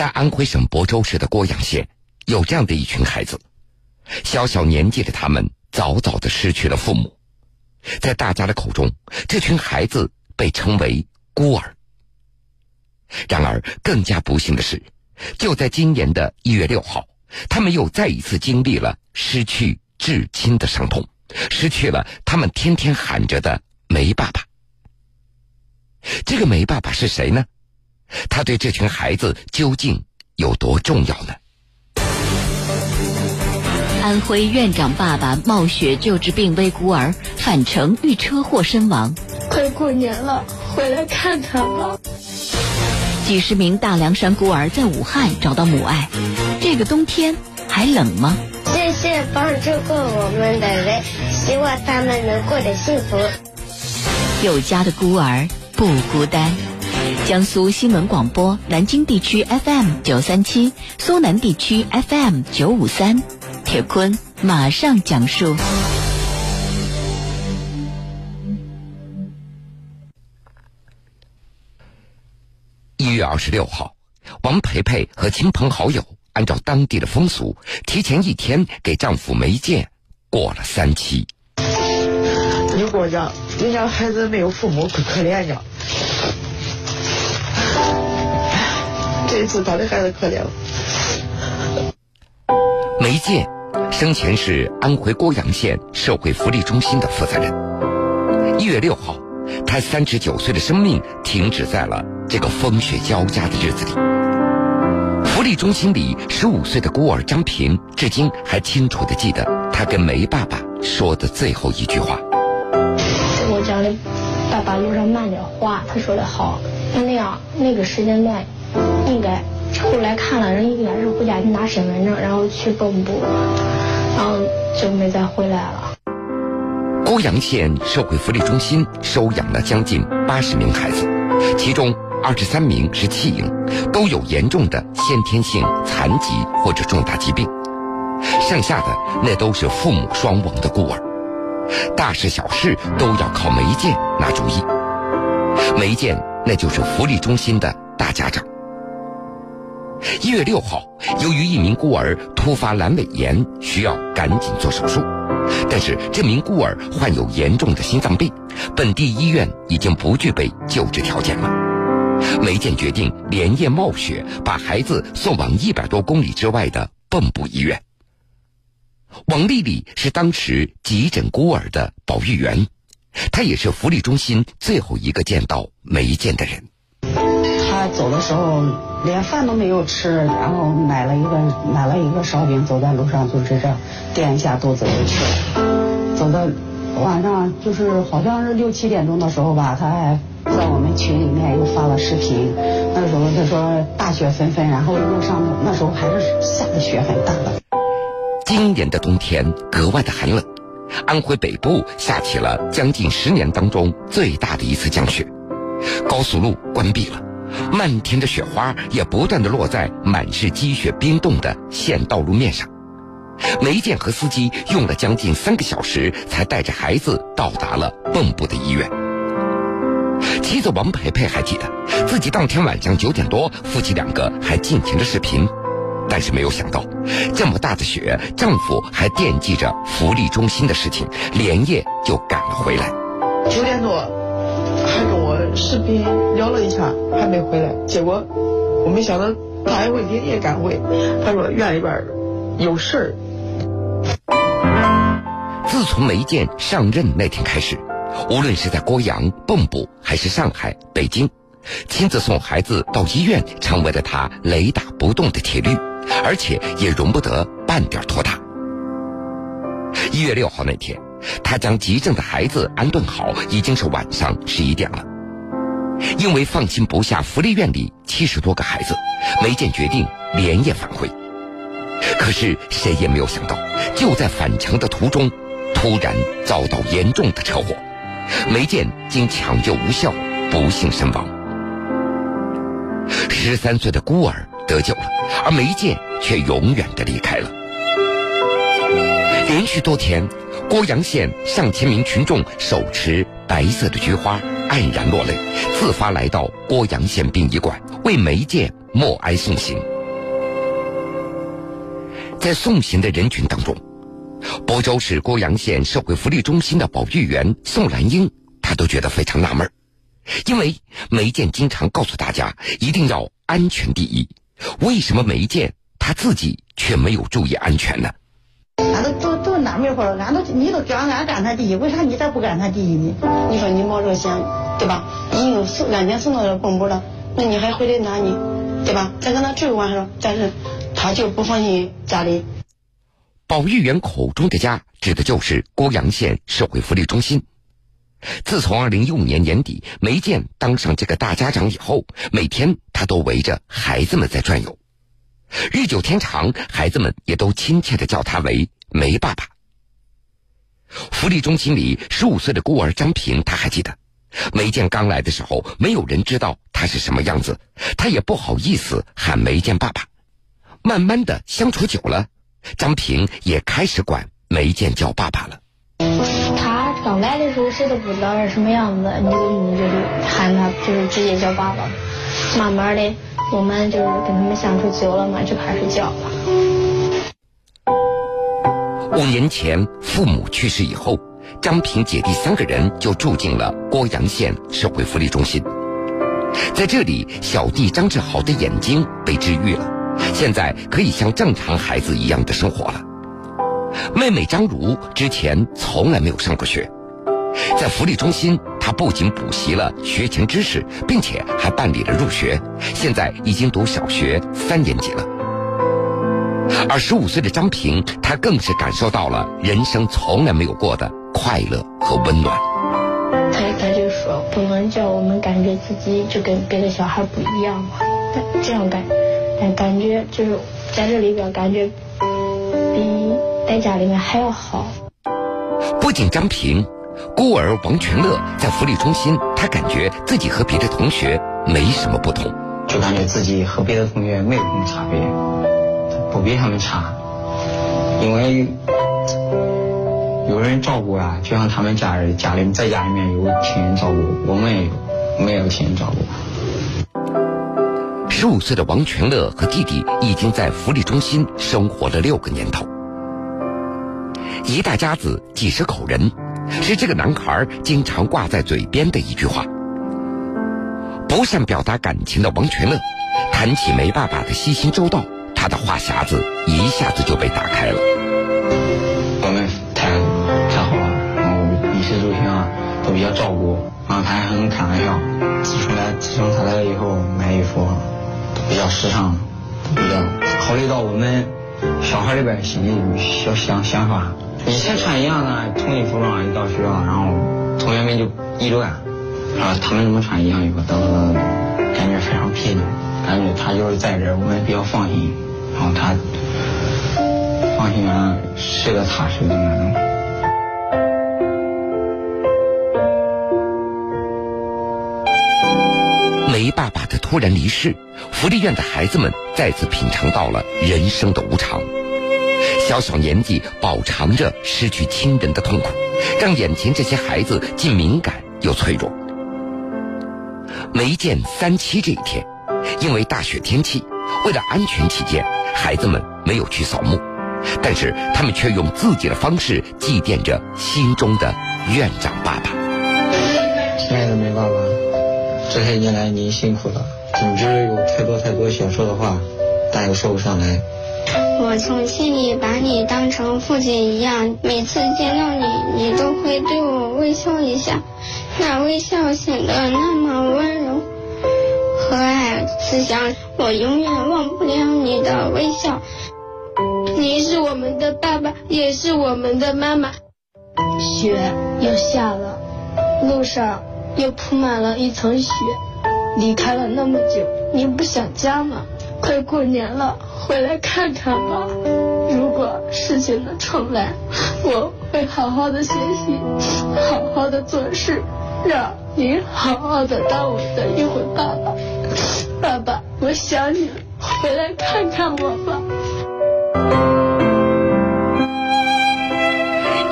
在安徽省亳州市的郭阳县，有这样的一群孩子，小小年纪的他们早早的失去了父母，在大家的口中，这群孩子被称为孤儿。然而，更加不幸的是，就在今年的一月六号，他们又再一次经历了失去至亲的伤痛，失去了他们天天喊着的梅爸爸。这个梅爸爸是谁呢？他对这群孩子究竟有多重要呢？安徽院长爸爸冒雪救治病危孤儿，返程遇车祸身亡。快过年了，回来看看吧。几十名大凉山孤儿在武汉找到母爱。这个冬天还冷吗？谢谢帮助过我们的人，希望他们能过得幸福。有家的孤儿不孤单。江苏新闻广播南京地区 FM 九三七，苏南地区 FM 九五三，铁坤马上讲述。一月二十六号，王培培和亲朋好友按照当地的风俗，提前一天给丈夫梅建过了三七。你给我讲，人家孩子没有父母，可可怜呀。这次他的孩子可怜了。梅建生前是安徽涡阳县社会福利中心的负责人。一月六号，他三十九岁的生命停止在了这个风雪交加的日子里。福利中心里十五岁的孤儿张平，至今还清楚的记得他跟梅爸爸说的最后一句话。我讲的，爸爸路上慢点滑。他说的好，那样那个时间段。应该后来看了人，应该是回家去拿身份证，然后去蚌埠，然后就没再回来了。涡阳县社会福利中心收养了将近八十名孩子，其中二十三名是弃婴，都有严重的先天性残疾或者重大疾病，剩下的那都是父母双亡的孤儿，大事小事都要靠梅建拿主意。梅建那就是福利中心的大家长。一月六号，由于一名孤儿突发阑尾炎，需要赶紧做手术，但是这名孤儿患有严重的心脏病，本地医院已经不具备救治条件了。梅建决定连夜冒雪，把孩子送往一百多公里之外的蚌埠医院。王丽丽是当时急诊孤儿的保育员，她也是福利中心最后一个见到梅建的人。他走的时候连饭都没有吃，然后买了一个买了一个烧饼，走在路上就是这垫一下肚子就去了。走到晚上就是好像是六七点钟的时候吧，他还在我们群里面又发了视频。那时候他说大雪纷纷，然后路上那时候还是下的雪很大的。今年的冬天格外的寒冷，安徽北部下起了将近十年当中最大的一次降雪，高速路关闭了。漫天的雪花也不断的落在满是积雪冰冻的县道路面上。梅建和司机用了将近三个小时，才带着孩子到达了蚌埠的医院。妻子王培培还记得，自己当天晚上九点多，夫妻两个还进行着视频，但是没有想到，这么大的雪，丈夫还惦记着福利中心的事情，连夜就赶了回来。九点多。还跟我视频聊了一下，还没回来。结果我没想到他还会连夜赶回。他说院里边有事儿。自从梅建上任那天开始，无论是在郭阳、蚌埠，还是上海、北京，亲自送孩子到医院，成为了他雷打不动的铁律，而且也容不得半点拖沓。一月六号那天。他将急症的孩子安顿好，已经是晚上十一点了。因为放心不下福利院里七十多个孩子，梅建决定连夜返回。可是谁也没有想到，就在返程的途中，突然遭到严重的车祸，梅建经抢救无效，不幸身亡。十三岁的孤儿得救了，而梅建却永远的离开了。连续多天。郭阳县上千名群众手持白色的菊花，黯然落泪，自发来到涡阳县殡仪馆，为梅建默哀送行。在送行的人群当中，亳州市涡阳县社会福利中心的保育员宋兰英，她都觉得非常纳闷，因为梅建经常告诉大家一定要安全第一，为什么梅建他自己却没有注意安全呢？俺都都都纳闷了，俺都你都叫俺干他第一，为啥你咋不干他第一呢？你说你冒这个险，对吧？你又送安全送到这公部了，那你还回来拿呢，对吧？再跟他追完了，但是他就不放心家里。保育员口中的家，指的就是郭阳县社会福利中心。自从二零一五年年底梅建当上这个大家长以后，每天他都围着孩子们在转悠。日久天长，孩子们也都亲切的叫他为梅爸爸。福利中心里，十五岁的孤儿张平，他还记得，梅建刚来的时候，没有人知道他是什么样子，他也不好意思喊梅建爸爸。慢慢的相处久了，张平也开始管梅建叫爸爸了。他刚来的时候，谁都不知道是什么样子，你就你就喊他，就是直接叫爸爸。慢慢的。我们就是跟他们相处久了嘛，就开始叫了。五年前父母去世以后，张平姐弟三个人就住进了郭阳县社会福利中心。在这里，小弟张志豪的眼睛被治愈了，现在可以像正常孩子一样的生活了。妹妹张茹之前从来没有上过学。在福利中心，她不仅补习了学前知识，并且还办理了入学，现在已经读小学三年级了。而十五岁的张平，他更是感受到了人生从来没有过的快乐和温暖。他他就说，不能叫我们感觉自己就跟别的小孩不一样嘛，这样感，但感觉就是在这里边感觉比在家里面还要好。不仅张平。孤儿王全乐在福利中心，他感觉自己和别的同学没什么不同，就感觉自己和别的同学没有什么差别，不比他们差，因为有人照顾啊，就像他们家人家里在家里面有亲人照顾，我们也有没有亲人照顾。十五岁的王全乐和弟弟已经在福利中心生活了六个年头，一大家子几十口人。是这个男孩经常挂在嘴边的一句话。不善表达感情的王全乐，谈起梅爸爸的细心周到，他的话匣子一下子就被打开了。我们太太好了，然后衣食住行啊都比较照顾，然后他还很开玩笑。自从来自从他来了以后，买衣服都比较时尚，都比较考虑到我们小孩里边心里小想想法。以前穿一样的统一服装，一到学校，然后同学们就议论，啊，他们怎么穿一样衣服，等等，感觉非常别扭，感觉他就是在这儿，我们比较放心，然后他放心啊，睡得踏实的那种。梅爸爸的突然离世，福利院的孩子们再次品尝到了人生的无常。小小年纪饱尝着失去亲人的痛苦，让眼前这些孩子既敏感又脆弱。没见三七这一天，因为大雪天气，为了安全起见，孩子们没有去扫墓，但是他们却用自己的方式祭奠着心中的院长爸爸。亲爱的梅爸爸，这些年来您辛苦了，总之有太多太多想说的话，但又说不上来。我从心里把你当成父亲一样，每次见到你，你都会对我微笑一下，那微笑显得那么温柔、和蔼、慈祥。我永远忘不了你的微笑。你是我们的爸爸，也是我们的妈妈。雪又下了，路上又铺满了一层雪。离开了那么久，你不想家吗？快过年了。回来看看吧。如果事情能重来，我会好好的学习，好好的做事，让你好好的当我的一回爸爸。爸爸，我想你了，回来看看我吧。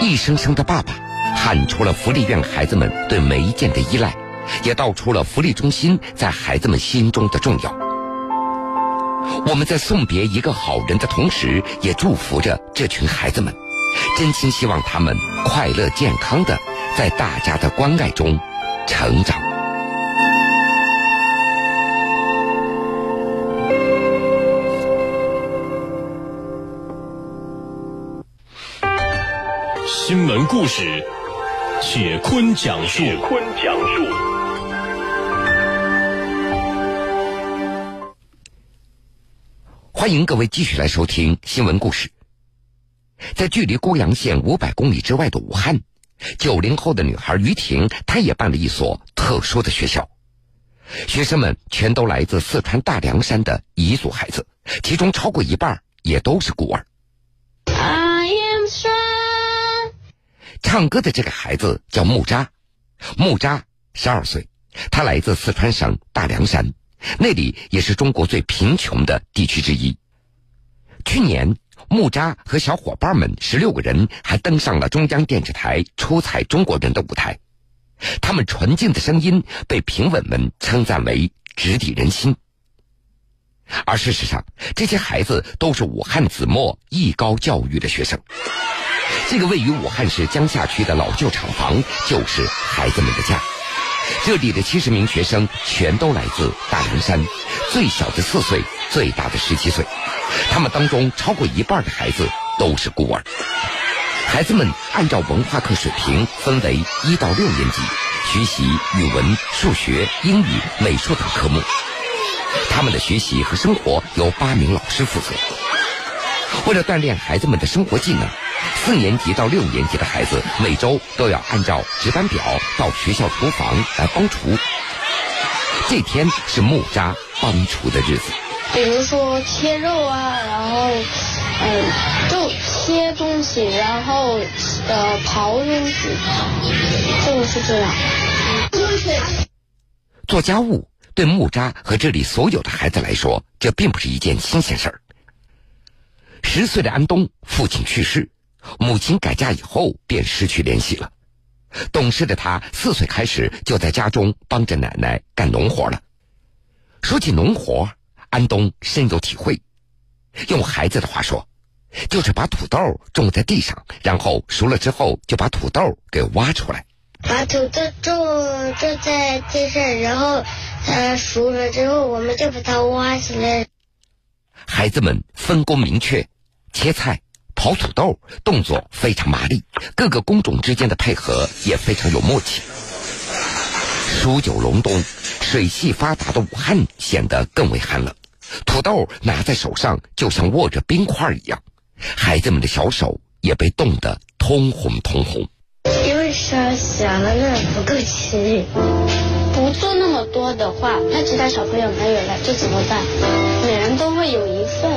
一声声的爸爸，喊出了福利院孩子们对梅建的依赖，也道出了福利中心在孩子们心中的重要。我们在送别一个好人的同时，也祝福着这群孩子们，真心希望他们快乐健康的在大家的关爱中成长。新闻故事，雪坤讲述。雪坤讲述。欢迎各位继续来收听新闻故事。在距离郭阳县五百公里之外的武汉，九零后的女孩于婷，她也办了一所特殊的学校。学生们全都来自四川大凉山的彝族孩子，其中超过一半也都是孤儿。I am strong 唱歌的这个孩子叫木扎，木扎十二岁，他来自四川省大凉山，那里也是中国最贫穷的地区之一。去年，木扎和小伙伴们十六个人还登上了中央电视台“出彩中国人”的舞台，他们纯净的声音被评委们称赞为直抵人心。而事实上，这些孩子都是武汉子墨艺高教育的学生。这个位于武汉市江夏区的老旧厂房就是孩子们的家。这里的七十名学生全都来自大凉山，最小的四岁，最大的十七岁。他们当中超过一半的孩子都是孤儿。孩子们按照文化课水平分为一到六年级，学习语文、数学、英语、美术等科目。他们的学习和生活由八名老师负责。为了锻炼孩子们的生活技能，四年级到六年级的孩子每周都要按照值班表到学校厨房来帮厨。这天是木扎帮厨的日子。比如说切肉啊，然后，嗯，就切东西，然后呃刨东西，就是这样。做家务对木扎和这里所有的孩子来说，这并不是一件新鲜事儿。十岁的安东父亲去世，母亲改嫁以后便失去联系了。懂事的他四岁开始就在家中帮着奶奶干农活了。说起农活，安东深有体会。用孩子的话说，就是把土豆种在地上，然后熟了之后就把土豆给挖出来。把土豆种种在地上，然后它熟了之后，我们就把它挖起来。孩子们分工明确，切菜、刨土豆动作非常麻利，各个工种之间的配合也非常有默契。数九隆冬，水系发达的武汉显得更为寒冷，土豆拿在手上就像握着冰块一样，孩子们的小手也被冻得通红通红。因为小小了那不够吃，不做那么多的话，那其他小朋友没有了，这怎么办？每人都会有一份，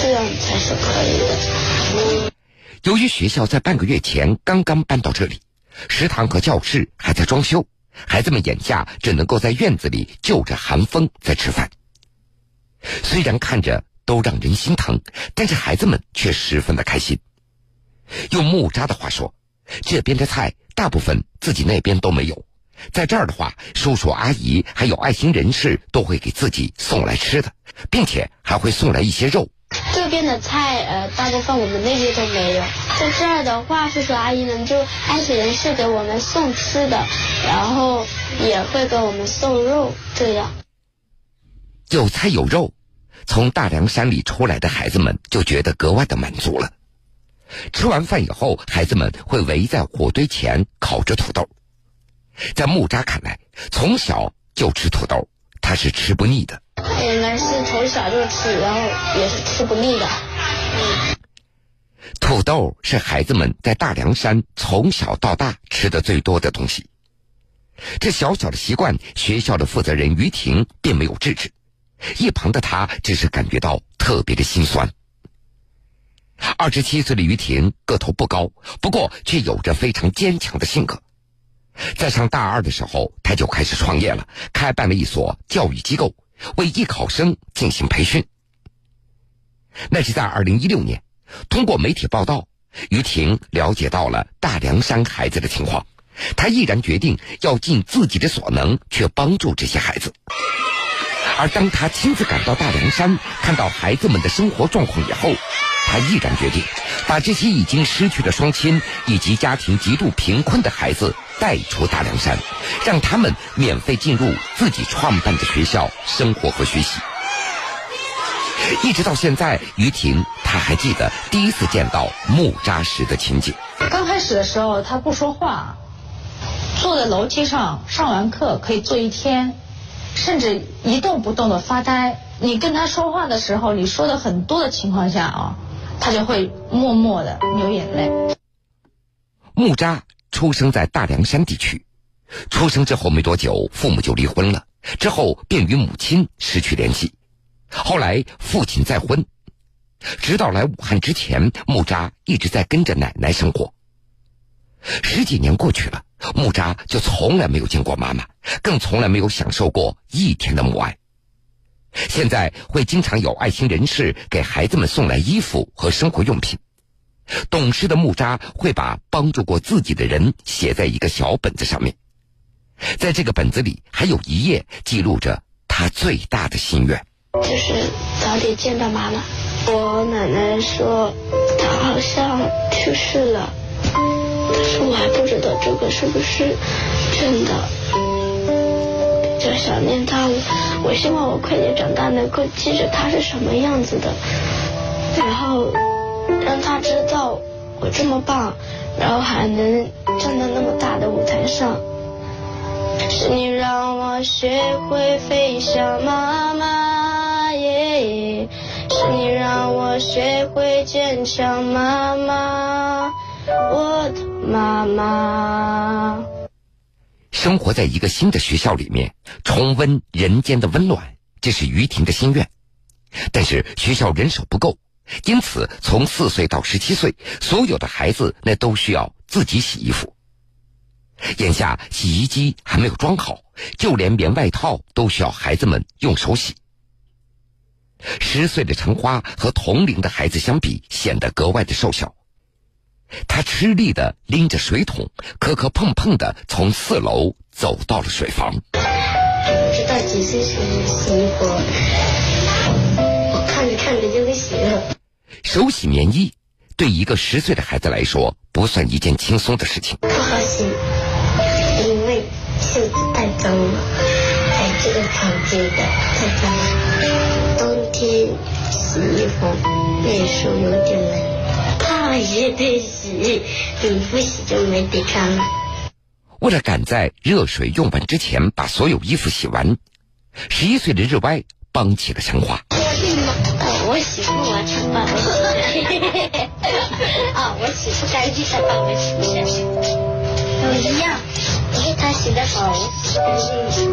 这样才是可以的。由于学校在半个月前刚刚搬到这里，食堂和教室还在装修，孩子们眼下只能够在院子里就着寒风在吃饭。虽然看着都让人心疼，但是孩子们却十分的开心。用木扎的话说。这边的菜大部分自己那边都没有，在这儿的话，叔叔阿姨还有爱心人士都会给自己送来吃的，并且还会送来一些肉。这边的菜呃，大部分我们那边都没有，在这儿的话，叔叔阿姨们就爱心人士给我们送吃的，然后也会给我们送肉，这样。有菜有肉，从大凉山里出来的孩子们就觉得格外的满足了。吃完饭以后，孩子们会围在火堆前烤着土豆。在木扎看来，从小就吃土豆，他是吃不腻的。他应该是从小就吃，然后也是吃不腻的。土豆是孩子们在大凉山从小到大吃的最多的东西。这小小的习惯，学校的负责人于婷并没有制止，一旁的他只是感觉到特别的心酸。二十七岁的于婷个头不高，不过却有着非常坚强的性格。在上大二的时候，他就开始创业了，开办了一所教育机构，为艺考生进行培训。那是在二零一六年，通过媒体报道，于婷了解到了大凉山孩子的情况，他毅然决定要尽自己的所能去帮助这些孩子。而当他亲自赶到大凉山，看到孩子们的生活状况以后，他毅然决定把这些已经失去了双亲以及家庭极度贫困的孩子带出大凉山，让他们免费进入自己创办的学校生活和学习。一直到现在，于婷她还记得第一次见到木扎时的情景。刚开始的时候，他不说话，坐在楼梯上上完课可以坐一天，甚至一动不动的发呆。你跟他说话的时候，你说的很多的情况下啊，他就会默默的流眼泪。木扎出生在大凉山地区，出生之后没多久，父母就离婚了，之后便与母亲失去联系。后来父亲再婚，直到来武汉之前，木扎一直在跟着奶奶生活。十几年过去了，木扎就从来没有见过妈妈，更从来没有享受过一天的母爱。现在会经常有爱心人士给孩子们送来衣服和生活用品。懂事的木扎会把帮助过自己的人写在一个小本子上面，在这个本子里还有一页记录着他最大的心愿。就是早点见到妈妈。我奶奶说她好像去世了，但是我还不知道这个是不是真的。就想念她，我希望我快点长大，能够记着她是什么样子的，然后让他知道我这么棒，然后还能站在那么大的舞台上。是你让我学会飞翔，妈妈耶！是你让我学会坚强，妈妈，我的妈妈。生活在一个新的学校里面，重温人间的温暖，这是于婷的心愿。但是学校人手不够，因此从四岁到十七岁，所有的孩子那都需要自己洗衣服。眼下洗衣机还没有装好，就连棉外套都需要孩子们用手洗。十岁的陈花和同龄的孩子相比，显得格外的瘦小。他吃力的拎着水桶，磕磕碰碰的从四楼走到了水房。不知道几岁才能洗衣服，我看着看着就会洗了。手洗棉衣，对一个十岁的孩子来说，不算一件轻松的事情。不好洗，因为袖子太脏了，还有这个长巾的太脏了。冬天洗衣服，那时候有点冷。怕也得洗，你不洗就没得穿了。为了赶在热水用完之前把所有衣服洗完，十一岁的日歪帮起了陈花。我洗不完，陈爸爸洗。啊，我洗不干净，他帮我洗。都一样，因为他洗的好，我洗干净。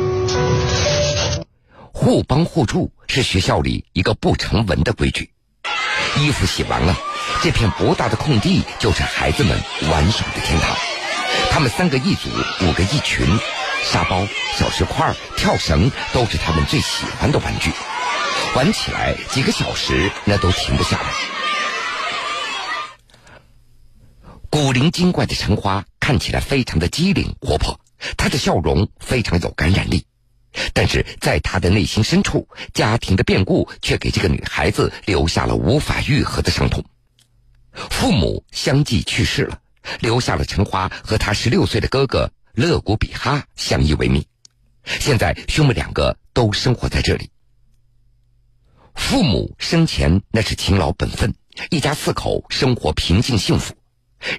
互帮互助是学校里一个不成文的规矩。衣服洗完了。这片博大的空地就是孩子们玩耍的天堂。他们三个一组，五个一群，沙包、小石块、跳绳都是他们最喜欢的玩具。玩起来几个小时，那都停不下来。古灵精怪的陈花看起来非常的机灵活泼，她的笑容非常有感染力。但是在她的内心深处，家庭的变故却给这个女孩子留下了无法愈合的伤痛。父母相继去世了，留下了陈花和她十六岁的哥哥勒古比哈相依为命。现在兄妹两个都生活在这里。父母生前那是勤劳本分，一家四口生活平静幸福。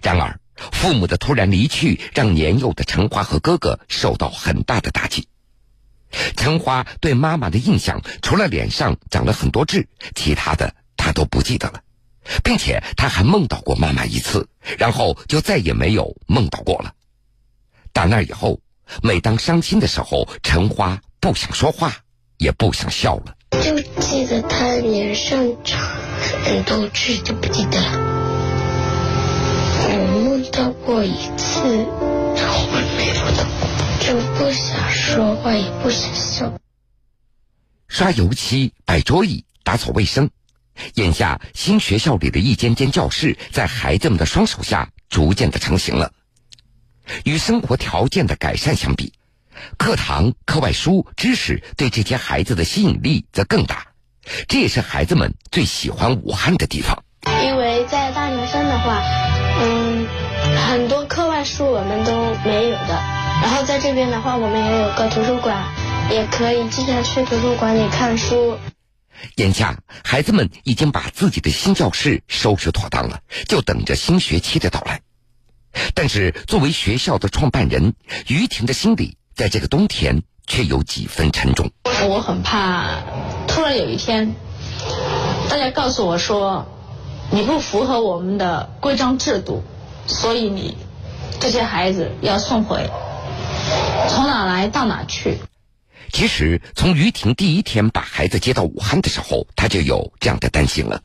然而，父母的突然离去让年幼的陈花和哥哥受到很大的打击。陈花对妈妈的印象，除了脸上长了很多痣，其他的他都不记得了。并且他还梦到过妈妈一次，然后就再也没有梦到过了。打那以后，每当伤心的时候，陈花不想说话，也不想笑了。就记得他脸上长很多痣，就不记得了。我梦到过一次，后面没梦到过，就不想说话，也不想笑。刷油漆、摆桌椅、打扫卫生。眼下，新学校里的一间间教室在孩子们的双手下逐渐的成型了。与生活条件的改善相比，课堂、课外书、知识对这些孩子的吸引力则更大，这也是孩子们最喜欢武汉的地方。因为在大凉山的话，嗯，很多课外书我们都没有的。然后在这边的话，我们也有个图书馆，也可以经常去图书馆里看书。眼下，孩子们已经把自己的新教室收拾妥当了，就等着新学期的到来。但是，作为学校的创办人，于婷的心里在这个冬天却有几分沉重。我很怕，突然有一天，大家告诉我说，你不符合我们的规章制度，所以你这些孩子要送回，从哪来到哪去。其实，从于婷第一天把孩子接到武汉的时候，她就有这样的担心了。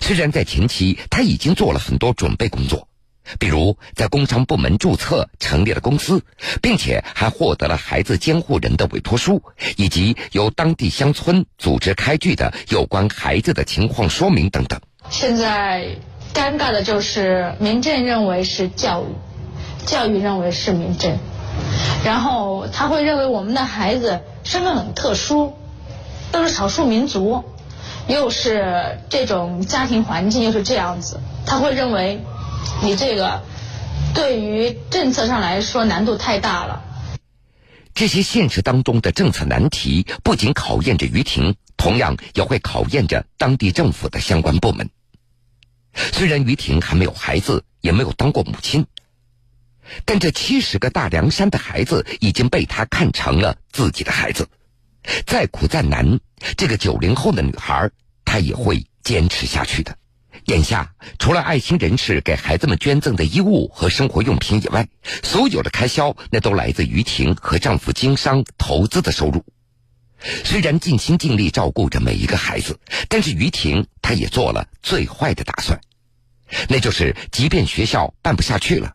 虽然在前期，她已经做了很多准备工作。比如在工商部门注册成立了公司，并且还获得了孩子监护人的委托书，以及由当地乡村组织开具的有关孩子的情况说明等等。现在尴尬的就是民政认为是教育，教育认为是民政，然后他会认为我们的孩子身份很特殊，都是少数民族，又是这种家庭环境又是这样子，他会认为。你这个对于政策上来说难度太大了。这些现实当中的政策难题，不仅考验着于婷，同样也会考验着当地政府的相关部门。虽然于婷还没有孩子，也没有当过母亲，但这七十个大凉山的孩子已经被她看成了自己的孩子。再苦再难，这个九零后的女孩，她也会坚持下去的。眼下，除了爱心人士给孩子们捐赠的衣物和生活用品以外，所有的开销那都来自于婷和丈夫经商投资的收入。虽然尽心尽力照顾着每一个孩子，但是于婷她也做了最坏的打算，那就是即便学校办不下去了，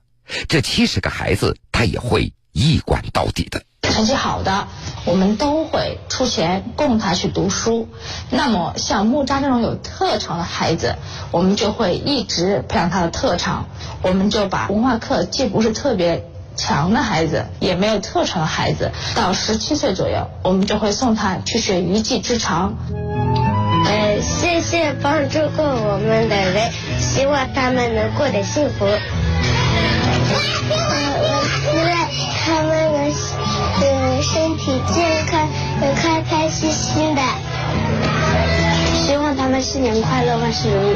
这七十个孩子她也会一管到底的。成绩好的，我们都会出钱供他去读书。那么像木扎这种有特长的孩子，我们就会一直培养他的特长。我们就把文化课既不是特别强的孩子，也没有特长的孩子，到十七岁左右，我们就会送他去学一技之长。呃，谢谢帮助过我们的人，希望他们能过得幸福。我希望他们能身体健康，能开开心心的。希望他们新年快乐，万事如意。